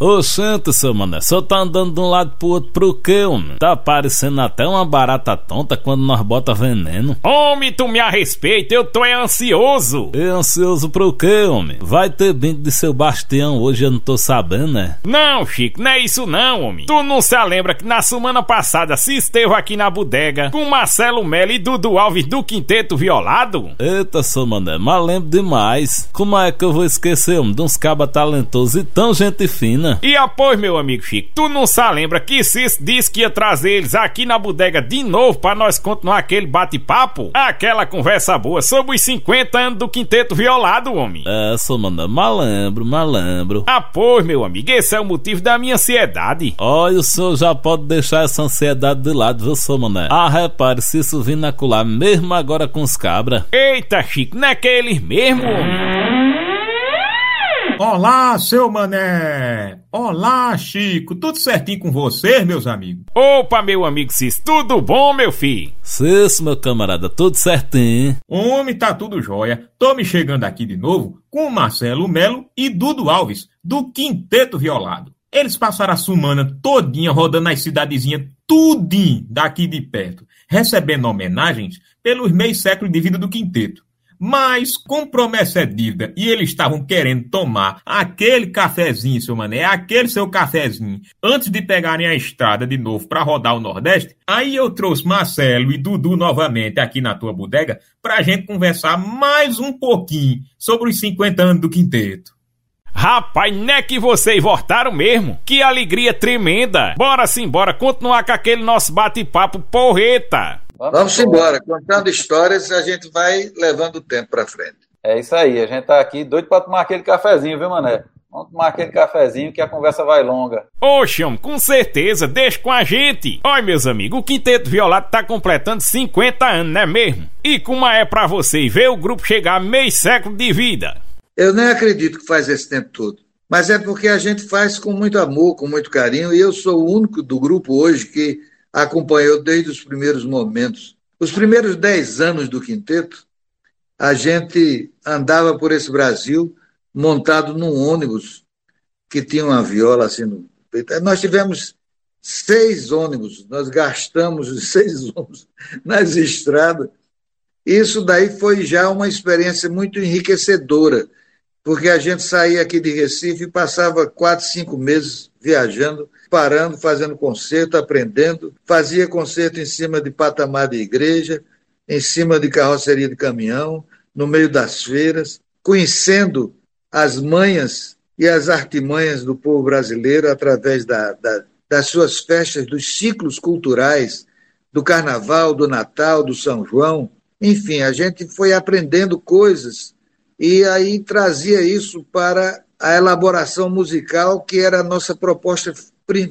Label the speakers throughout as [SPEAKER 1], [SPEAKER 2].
[SPEAKER 1] Ô santo, seu mané, só tá andando de um lado pro outro pro quê, homem? Tá parecendo até uma barata tonta quando nós bota veneno.
[SPEAKER 2] Homem, tu me a respeita, eu tô é ansioso.
[SPEAKER 1] E ansioso pro quê, homem? Vai ter bingo de seu bastião hoje, eu não tô sabendo, né?
[SPEAKER 2] Não, Chico, não é isso não, homem. Tu não se lembra que na semana passada se esteve aqui na bodega com Marcelo Melo e Dudu Alves do Quinteto Violado?
[SPEAKER 1] Eita, seu mané, mas lembro demais. Como é que eu vou esquecer, homem, de uns cabas talentosos e tão gente fina?
[SPEAKER 2] E após, meu amigo Chico, tu não se lembra que Cis disse que ia trazer eles aqui na bodega de novo para nós continuar aquele bate-papo? Aquela conversa boa sobre os 50 anos do Quinteto Violado, homem.
[SPEAKER 1] É, sou mano, malembro, malembro.
[SPEAKER 2] Após, meu amigo, esse é o motivo da minha ansiedade.
[SPEAKER 1] Olha, o senhor já pode deixar essa ansiedade de lado, viu, sou mané? Ah, repare, se isso vir na colar, mesmo agora com os cabra.
[SPEAKER 2] Eita, Chico, não é que é eles mesmo, homem?
[SPEAKER 3] Olá, seu mané! Olá, Chico! Tudo certinho com vocês, meus amigos?
[SPEAKER 2] Opa, meu amigo Cis, tudo bom, meu filho?
[SPEAKER 1] Cis, meu camarada, tudo certinho.
[SPEAKER 3] Homem, tá tudo jóia. Tô me chegando aqui de novo com o Marcelo Melo e Dudu Alves, do Quinteto Violado. Eles passaram a semana todinha rodando as cidadezinhas tudinho daqui de perto, recebendo homenagens pelos meio séculos de vida do quinteto. Mas, com promessa é dívida, e eles estavam querendo tomar aquele cafezinho, seu mané, aquele seu cafezinho, antes de pegarem a estrada de novo para rodar o Nordeste, aí eu trouxe Marcelo e Dudu novamente aqui na tua bodega pra gente conversar mais um pouquinho sobre os 50 anos do quinteto.
[SPEAKER 2] Rapaz, não é que vocês voltaram mesmo? Que alegria tremenda! Bora sim, bora continuar com aquele nosso bate-papo porreta!
[SPEAKER 4] Vamos, Vamos embora. Contando histórias, a gente vai levando o tempo para frente.
[SPEAKER 5] É isso aí. A gente tá aqui doido para tomar aquele cafezinho, viu, Mané? Vamos tomar aquele cafezinho que a conversa vai longa.
[SPEAKER 2] Oxe, com certeza, deixa com a gente. Olha, meus amigos, o Quinteto Violado tá completando 50 anos, não é mesmo? E como é para vocês ver o grupo chegar a meio século de vida?
[SPEAKER 4] Eu nem acredito que faz esse tempo todo. Mas é porque a gente faz com muito amor, com muito carinho, e eu sou o único do grupo hoje que acompanhou desde os primeiros momentos. Os primeiros dez anos do quinteto, a gente andava por esse Brasil montado num ônibus que tinha uma viola assim no Nós tivemos seis ônibus, nós gastamos os seis ônibus nas estradas. Isso daí foi já uma experiência muito enriquecedora, porque a gente saía aqui de Recife e passava quatro, cinco meses viajando parando, fazendo concerto, aprendendo. Fazia concerto em cima de patamar de igreja, em cima de carroceria de caminhão, no meio das feiras, conhecendo as manhas e as artimanhas do povo brasileiro através da, da, das suas festas, dos ciclos culturais, do Carnaval, do Natal, do São João. Enfim, a gente foi aprendendo coisas e aí trazia isso para a elaboração musical, que era a nossa proposta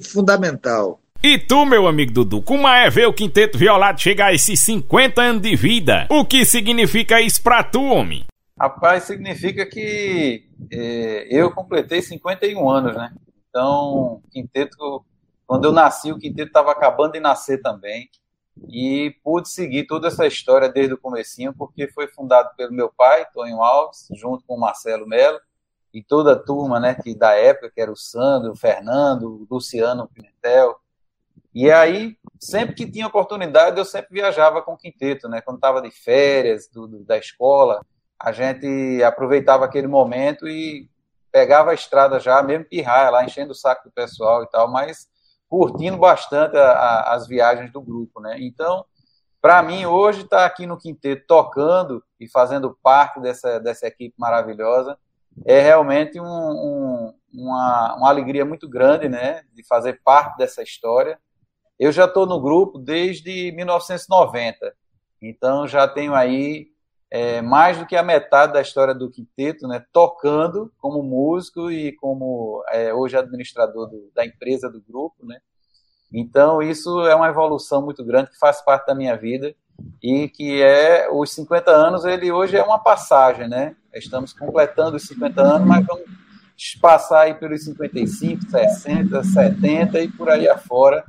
[SPEAKER 4] fundamental.
[SPEAKER 2] E tu, meu amigo Dudu, como é ver o Quinteto Violado chegar a esses 50 anos de vida? O que significa isso pra tu, homem?
[SPEAKER 5] Rapaz, significa que é, eu completei 51 anos, né? Então, o Quinteto, quando eu nasci, o Quinteto estava acabando de nascer também. E pude seguir toda essa história desde o comecinho, porque foi fundado pelo meu pai, Tonho Alves, junto com o Marcelo Melo, e toda a turma né, que, da época, que era o Sandro, o Fernando, o Luciano Pimentel. E aí, sempre que tinha oportunidade, eu sempre viajava com o quinteto, né? Quando estava de férias do, do, da escola, a gente aproveitava aquele momento e pegava a estrada já, mesmo pirraia lá, enchendo o saco do pessoal e tal, mas curtindo bastante a, a, as viagens do grupo, né? Então, para mim, hoje, estar tá aqui no quinteto tocando e fazendo parte dessa, dessa equipe maravilhosa é realmente um, um, uma, uma alegria muito grande, né, de fazer parte dessa história. Eu já estou no grupo desde 1990, então já tenho aí é, mais do que a metade da história do quinteto, né, tocando como músico e como é, hoje administrador do, da empresa do grupo, né. Então isso é uma evolução muito grande que faz parte da minha vida e que é os 50 anos, ele hoje é uma passagem, né? Estamos completando os 50 anos, mas vamos passar aí pelos 55, 60, 70 e por aí afora,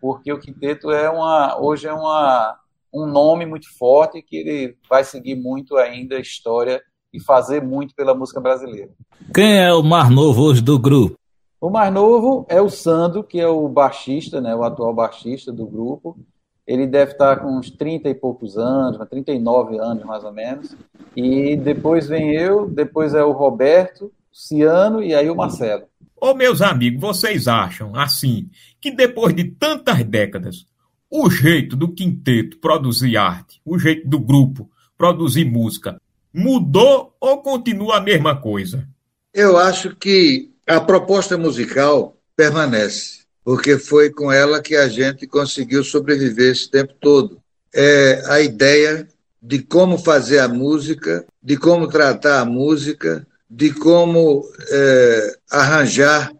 [SPEAKER 5] porque o quinteto é uma hoje é uma um nome muito forte que ele vai seguir muito ainda a história e fazer muito pela música brasileira.
[SPEAKER 1] Quem é o mais novo hoje do grupo?
[SPEAKER 5] O mais novo é o Sandro, que é o baixista, né, o atual baixista do grupo. Ele deve estar com uns 30 e poucos anos, 39 anos mais ou menos. E depois vem eu, depois é o Roberto, o Ciano e aí o Marcelo.
[SPEAKER 3] Ô meus amigos, vocês acham, assim, que depois de tantas décadas, o jeito do quinteto produzir arte, o jeito do grupo produzir música, mudou ou continua a mesma coisa?
[SPEAKER 4] Eu acho que a proposta musical permanece, porque foi com ela que a gente conseguiu sobreviver esse tempo todo. É a ideia de como fazer a música, de como tratar a música, de como é, arranjar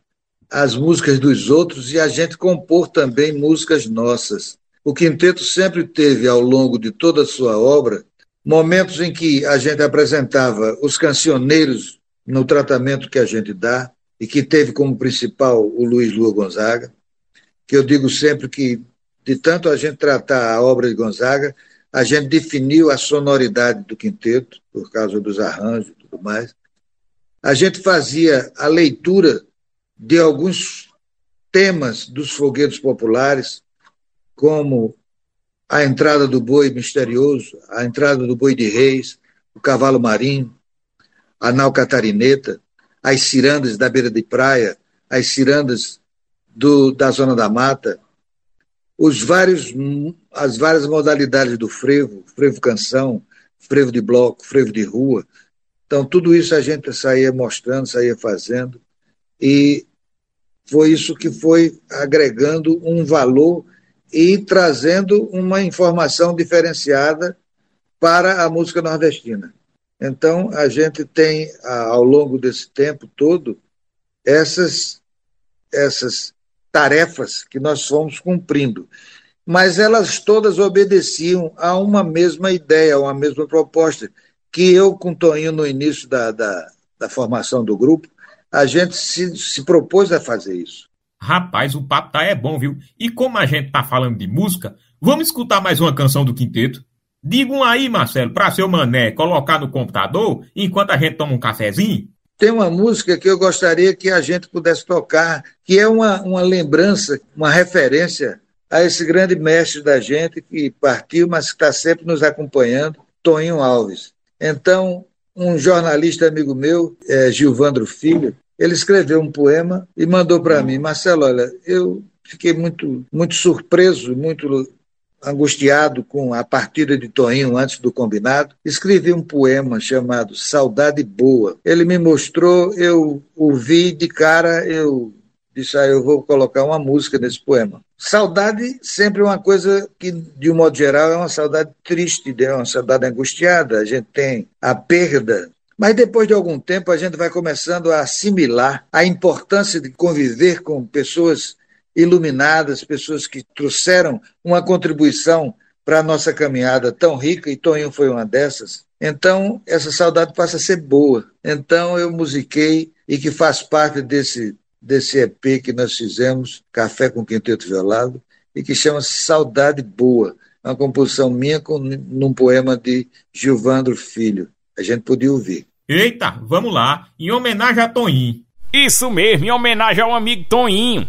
[SPEAKER 4] as músicas dos outros e a gente compor também músicas nossas. O quinteto sempre teve, ao longo de toda a sua obra, momentos em que a gente apresentava os cancioneiros no tratamento que a gente dá, e que teve como principal o Luiz Lua Gonzaga, que eu digo sempre que, de tanto a gente tratar a obra de Gonzaga, a gente definiu a sonoridade do quinteto, por causa dos arranjos e tudo mais. A gente fazia a leitura de alguns temas dos foguetes populares, como a entrada do boi misterioso, a entrada do boi de reis, o cavalo marinho, a nau catarineta, as cirandas da beira de praia, as cirandas do, da zona da mata, os vários, as várias modalidades do frevo, frevo canção, frevo de bloco, frevo de rua. Então, tudo isso a gente saía mostrando, saía fazendo, e foi isso que foi agregando um valor e trazendo uma informação diferenciada para a música nordestina. Então, a gente tem, ao longo desse tempo todo, essas, essas tarefas que nós fomos cumprindo. Mas elas todas obedeciam a uma mesma ideia, a uma mesma proposta, que eu, com Toninho, no início da, da, da formação do grupo, a gente se, se propôs a fazer isso.
[SPEAKER 3] Rapaz, o papo tá é bom, viu? E como a gente tá falando de música, vamos escutar mais uma canção do quinteto? Digam aí, Marcelo, para seu mané colocar no computador enquanto a gente toma um cafezinho?
[SPEAKER 4] Tem uma música que eu gostaria que a gente pudesse tocar, que é uma, uma lembrança, uma referência a esse grande mestre da gente que partiu, mas que está sempre nos acompanhando, Toninho Alves. Então, um jornalista amigo meu, é, Gilvandro Filho, ele escreveu um poema e mandou para mim, Marcelo, olha, eu fiquei muito, muito surpreso, muito angustiado com a partida de Toinho antes do combinado, escrevi um poema chamado Saudade Boa. Ele me mostrou, eu ouvi de cara, eu disse, ah, eu vou colocar uma música nesse poema. Saudade sempre é uma coisa que, de um modo geral, é uma saudade triste, é uma saudade angustiada. A gente tem a perda mas depois de algum tempo a gente vai começando a assimilar a importância de conviver com pessoas iluminadas, pessoas que trouxeram uma contribuição para a nossa caminhada tão rica, e Toninho foi uma dessas. Então, essa saudade passa a ser boa. Então, eu musiquei e que faz parte desse, desse EP que nós fizemos, Café com Quinteto Violado, e que chama-se Saudade Boa. É uma composição minha com, num poema de Gilvandro Filho. A gente podia ouvir.
[SPEAKER 3] Eita, vamos lá, em homenagem a Toninho.
[SPEAKER 2] Isso mesmo, em homenagem ao amigo Toninho.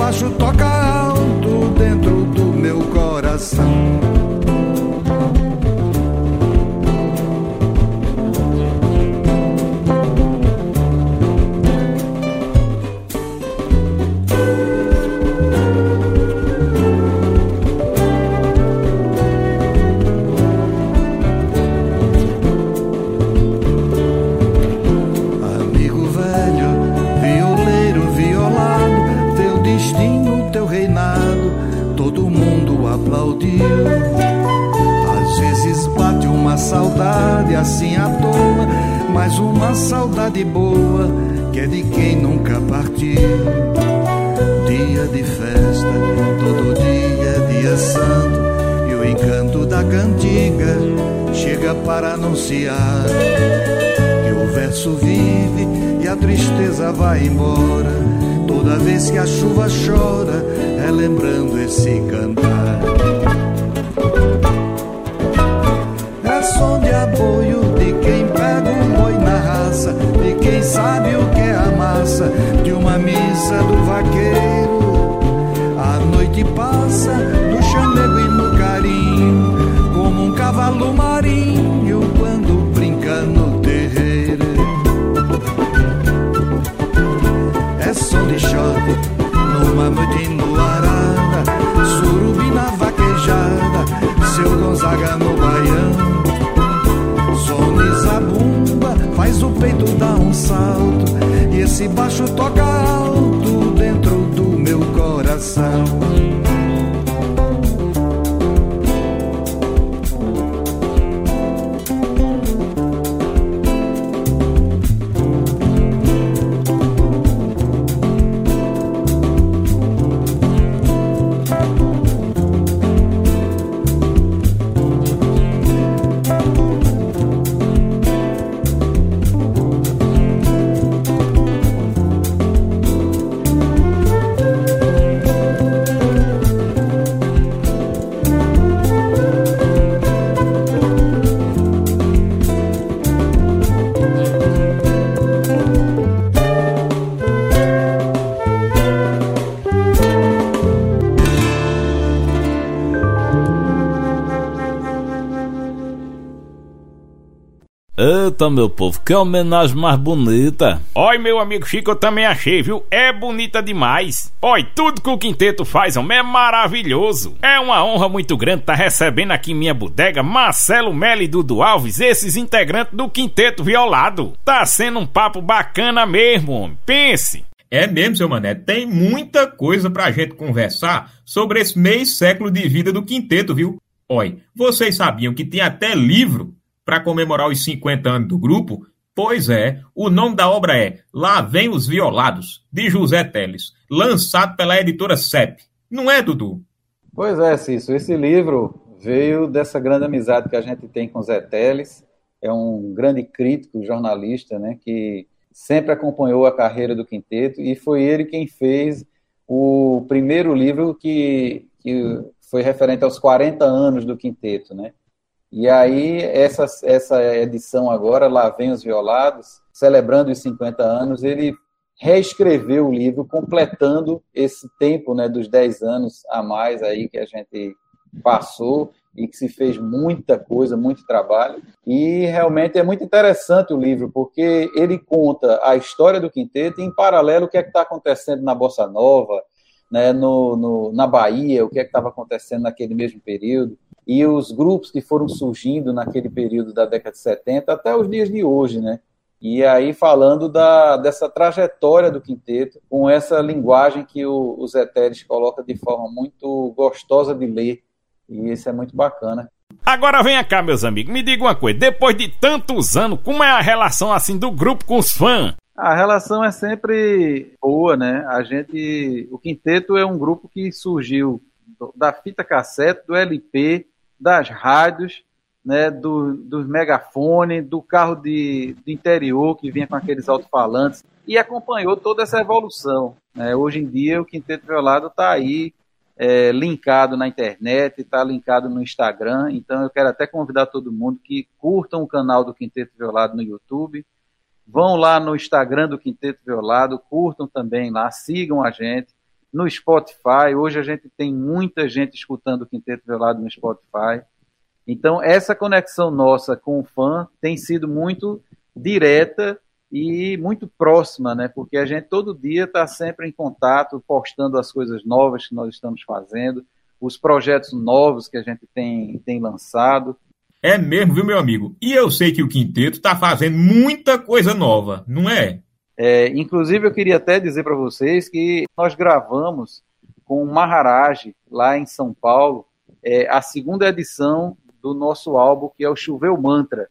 [SPEAKER 6] baixo toca para anunciar que o verso vive e a tristeza vai embora. Toda vez que a chuva chora, é lembrando esse cantar. Baixo toca
[SPEAKER 1] Eita, meu povo, que homenagem mais bonita.
[SPEAKER 2] Oi, meu amigo Chico, eu também achei, viu? É bonita demais. Oi, tudo que o quinteto faz, homem, é maravilhoso. É uma honra muito grande estar recebendo aqui em minha bodega Marcelo Melo e Dudu Alves, esses integrantes do quinteto violado. Tá sendo um papo bacana mesmo, homem. Pense.
[SPEAKER 3] É mesmo, seu Mané, tem muita coisa pra gente conversar sobre esse meio século de vida do quinteto, viu? Oi, vocês sabiam que tem até livro para comemorar os 50 anos do grupo? Pois é, o nome da obra é Lá Vem os Violados, de José Teles, lançado pela editora CEP. Não é, Dudu?
[SPEAKER 5] Pois é, Cício, esse livro veio dessa grande amizade que a gente tem com Zé Teles, é um grande crítico, jornalista, né, que sempre acompanhou a carreira do quinteto e foi ele quem fez o primeiro livro que, que foi referente aos 40 anos do quinteto, né? E aí, essa, essa edição agora, Lá Vem os Violados, celebrando os 50 anos, ele reescreveu o livro, completando esse tempo né, dos 10 anos a mais aí que a gente passou e que se fez muita coisa, muito trabalho. E realmente é muito interessante o livro, porque ele conta a história do quinteto e, em paralelo, o que é está acontecendo na Bossa Nova, né, no, no, na Bahia, o que é estava acontecendo naquele mesmo período e os grupos que foram surgindo naquele período da década de 70 até os dias de hoje, né? E aí falando da, dessa trajetória do quinteto, com essa linguagem que o, o Zé Teres coloca de forma muito gostosa de ler, e isso é muito bacana.
[SPEAKER 2] Agora venha cá, meus amigos, me diga uma coisa, depois de tantos anos, como é a relação assim do grupo com os fãs?
[SPEAKER 5] A relação é sempre boa, né? A gente, o Quinteto é um grupo que surgiu da fita cassete, do LP, das rádios, né, do, dos megafones, do carro de, de interior que vinha com aqueles alto-falantes e acompanhou toda essa evolução. Né? Hoje em dia o Quinteto Violado está aí é, linkado na internet, está linkado no Instagram, então eu quero até convidar todo mundo que curtam o canal do Quinteto Violado no YouTube, vão lá no Instagram do Quinteto Violado, curtam também lá, sigam a gente, no Spotify, hoje a gente tem muita gente escutando o Quinteto Violado no Spotify, então, essa conexão nossa com o fã tem sido muito direta e muito próxima, né? Porque a gente todo dia está sempre em contato, postando as coisas novas que nós estamos fazendo, os projetos novos que a gente tem, tem lançado.
[SPEAKER 3] É mesmo, viu, meu amigo? E eu sei que o Quinteto está fazendo muita coisa nova, não é?
[SPEAKER 5] é inclusive, eu queria até dizer para vocês que nós gravamos com o Maharaj, lá em São Paulo, é, a segunda edição do nosso álbum, que é o Choveu Mantra.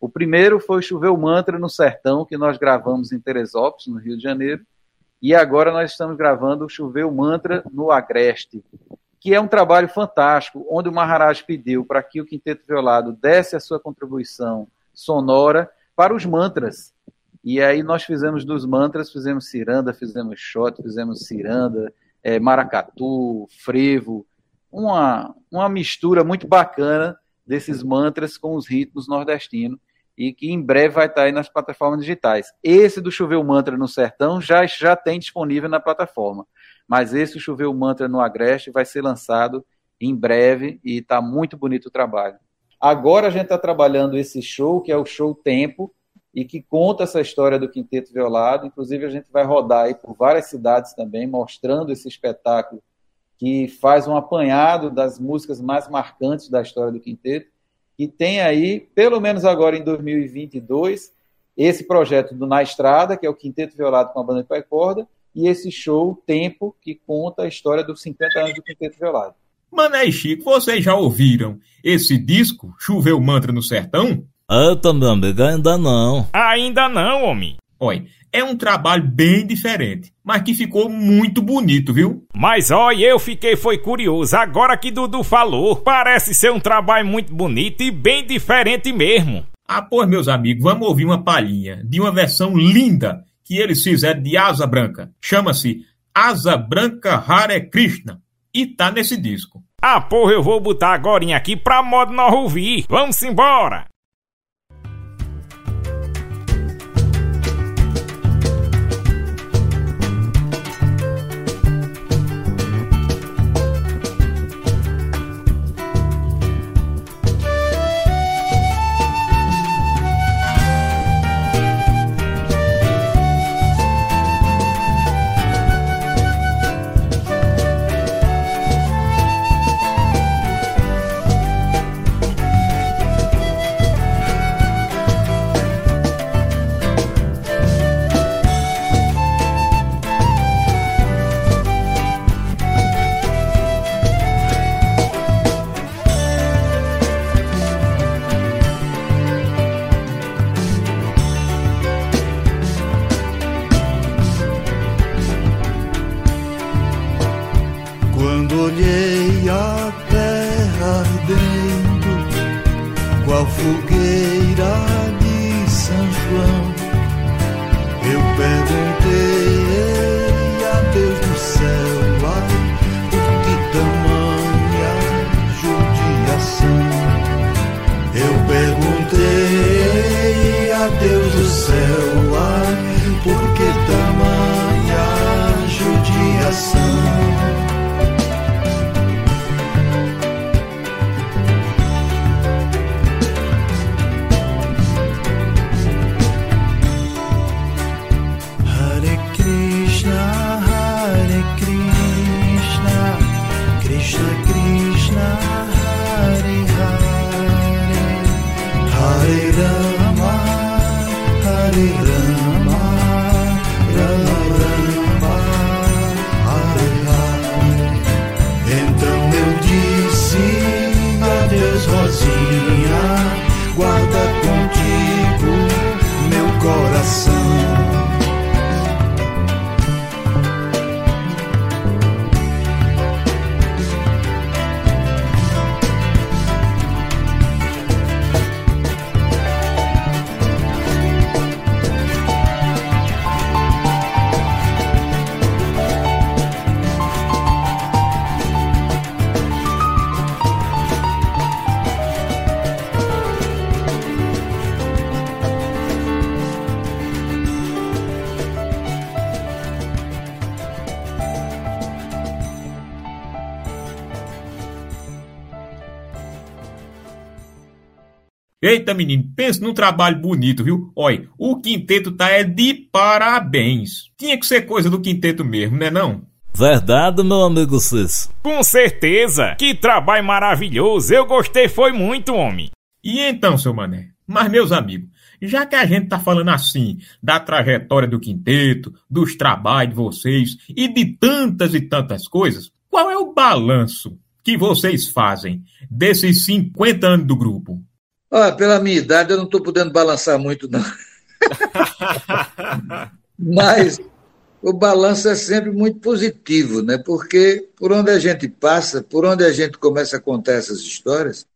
[SPEAKER 5] O primeiro foi o Choveu Mantra no Sertão, que nós gravamos em Teresópolis, no Rio de Janeiro. E agora nós estamos gravando o Choveu Mantra no Agreste, que é um trabalho fantástico, onde o Maharaj pediu para que o Quinteto Violado desse a sua contribuição sonora para os mantras. E aí nós fizemos dos mantras, fizemos ciranda, fizemos shot, fizemos ciranda, é, maracatu, frevo, uma, uma mistura muito bacana desses mantras com os ritmos nordestinos e que em breve vai estar aí nas plataformas digitais. Esse do Choveu Mantra no Sertão já, já tem disponível na plataforma, mas esse Choveu Mantra no Agreste vai ser lançado em breve e está muito bonito o trabalho. Agora a gente está trabalhando esse show, que é o show Tempo, e que conta essa história do Quinteto Violado. Inclusive, a gente vai rodar aí por várias cidades também, mostrando esse espetáculo que faz um apanhado das músicas mais marcantes da história do quinteto, e tem aí, pelo menos agora em 2022, esse projeto do Na Estrada, que é o Quinteto Violado com a banda de pai corda, e esse show Tempo, que conta a história dos 50 anos do Quinteto Violado.
[SPEAKER 3] Mané e Chico, vocês já ouviram esse disco, Choveu Mantra no Sertão?
[SPEAKER 1] Eu também, ainda não.
[SPEAKER 2] Ainda não, homem.
[SPEAKER 3] Olha, é um trabalho bem diferente, mas que ficou muito bonito, viu?
[SPEAKER 2] Mas olha, eu fiquei foi curioso. Agora que Dudu falou, parece ser um trabalho muito bonito e bem diferente mesmo.
[SPEAKER 3] Ah, pois, meus amigos, vamos ouvir uma palhinha de uma versão linda que eles fizeram de Asa Branca. Chama-se Asa Branca Hare Krishna e tá nesse disco.
[SPEAKER 2] Ah, porra, eu vou botar agora aqui pra modo nós ouvir. Vamos embora!
[SPEAKER 6] olhei a terra ardendo, qual fogueira de São João. Eu perguntei a Deus do céu, por que tamanha judiação? Eu perguntei a Deus do céu, ai, por que tamanha judiação?
[SPEAKER 3] Eita, menino, pensa num trabalho bonito, viu? Olha, o quinteto tá é de parabéns. Tinha que ser coisa do quinteto mesmo, né não?
[SPEAKER 1] Verdade, meu amigo Cis.
[SPEAKER 2] Com certeza. Que trabalho maravilhoso. Eu gostei foi muito, homem.
[SPEAKER 3] E então, seu mané? Mas, meus amigos, já que a gente tá falando assim da trajetória do quinteto, dos trabalhos de vocês e de tantas e tantas coisas, qual é o balanço que vocês fazem desses 50 anos do grupo?
[SPEAKER 4] Ah, pela minha idade, eu não estou podendo balançar muito, não. Mas o balanço é sempre muito positivo, né? Porque por onde a gente passa, por onde a gente começa a contar essas histórias,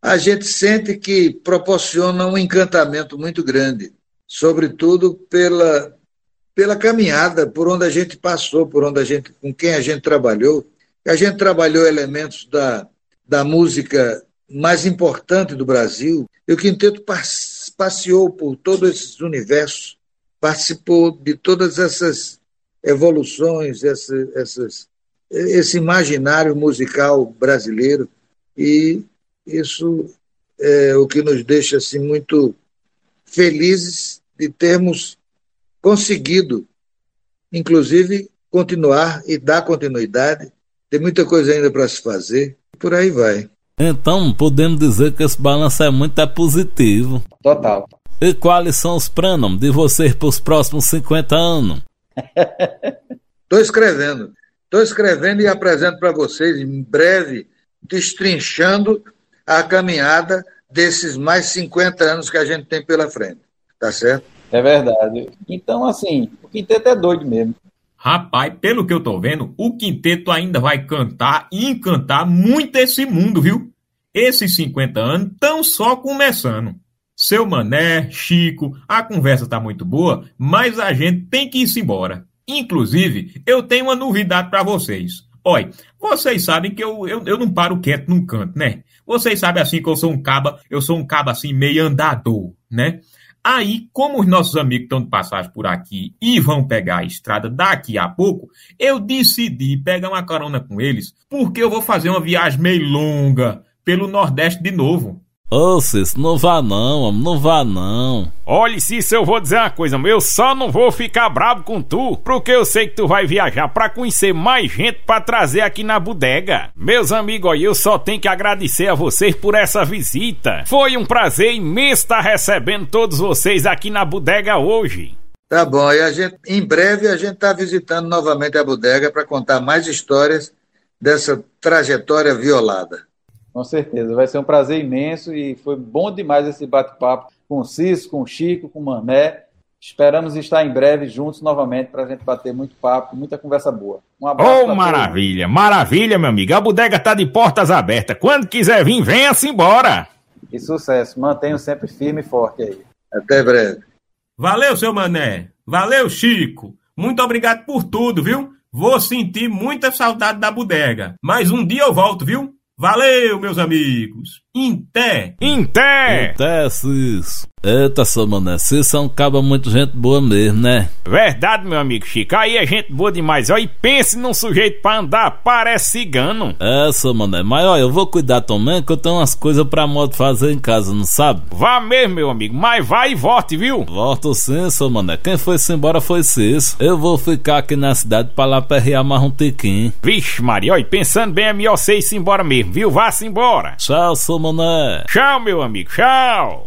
[SPEAKER 4] a gente sente que proporciona um encantamento muito grande, sobretudo pela, pela caminhada, por onde a gente passou, por onde a gente, com quem a gente trabalhou. A gente trabalhou elementos da, da música mais importante do Brasil, e o quinteto passeou por todos esses universos, participou de todas essas evoluções, essa, essas, esse imaginário musical brasileiro, e isso é o que nos deixa assim, muito felizes de termos conseguido, inclusive, continuar e dar continuidade. Tem muita coisa ainda para se fazer, e por aí vai.
[SPEAKER 1] Então, podemos dizer que esse balanço é muito é positivo.
[SPEAKER 5] Total.
[SPEAKER 1] E quais são os planos de vocês para os próximos 50 anos?
[SPEAKER 4] Estou escrevendo. Estou escrevendo e apresento para vocês em breve, destrinchando a caminhada desses mais 50 anos que a gente tem pela frente. Tá certo?
[SPEAKER 5] É verdade. Então, assim, o quinteto é doido mesmo.
[SPEAKER 3] Rapaz, pelo que eu tô vendo, o quinteto ainda vai cantar e encantar muito esse mundo, viu? Esses 50 anos estão só começando. Seu Mané, Chico, a conversa tá muito boa, mas a gente tem que ir embora. Inclusive, eu tenho uma novidade para vocês. Olha, vocês sabem que eu, eu, eu não paro quieto num canto, né? Vocês sabem assim que eu sou um caba, eu sou um caba assim meio andador, né? Aí, como os nossos amigos estão de passagem por aqui e vão pegar a estrada daqui a pouco, eu decidi pegar uma carona com eles, porque eu vou fazer uma viagem meio longa pelo Nordeste de novo.
[SPEAKER 1] Ô, Cis, não vá não, homem, não vá não.
[SPEAKER 2] Olha, Cis, eu vou dizer uma coisa, eu só não vou ficar bravo com tu, porque eu sei que tu vai viajar pra conhecer mais gente pra trazer aqui na bodega. Meus amigos, eu só tenho que agradecer a vocês por essa visita. Foi um prazer imenso estar recebendo todos vocês aqui na bodega hoje.
[SPEAKER 4] Tá bom, e a gente, em breve a gente está visitando novamente a bodega para contar mais histórias dessa trajetória violada.
[SPEAKER 5] Com certeza, vai ser um prazer imenso e foi bom demais esse bate-papo com o Cis, com o Chico, com o Mané. Esperamos estar em breve juntos novamente para a gente bater muito papo, muita conversa boa.
[SPEAKER 2] Um abraço. Oh, maravilha, todos. maravilha, meu amigo. A bodega está de portas abertas. Quando quiser vir, venha-se embora.
[SPEAKER 5] E sucesso. Mantenha sempre firme e forte aí.
[SPEAKER 4] Até breve.
[SPEAKER 3] Valeu, seu Mané. Valeu, Chico. Muito obrigado por tudo, viu? Vou sentir muita saudade da bodega. Mas um dia eu volto, viu? Valeu, meus amigos! Inté!
[SPEAKER 2] Inté!
[SPEAKER 1] Inté, Cis! Eita, seu mané, é um caba muito gente boa mesmo, né?
[SPEAKER 2] Verdade, meu amigo Chico, aí é gente boa demais, ó, e pense num sujeito pra andar, parece cigano.
[SPEAKER 1] É, seu mané, mas ó, eu vou cuidar também que eu tenho umas coisas pra modo fazer em casa, não sabe?
[SPEAKER 2] Vá mesmo, meu amigo, mas vai e volte, viu?
[SPEAKER 1] Volto sim, seu mané, quem foi-se embora foi Cis. Eu vou ficar aqui na cidade pra lá perrear mais um tiquinho.
[SPEAKER 2] Vixe, Maria, ó, e pensando bem é melhor você ir embora mesmo, viu? Vá-se embora.
[SPEAKER 1] Tchau, seu mané.
[SPEAKER 2] Tchau, meu amigo, tchau.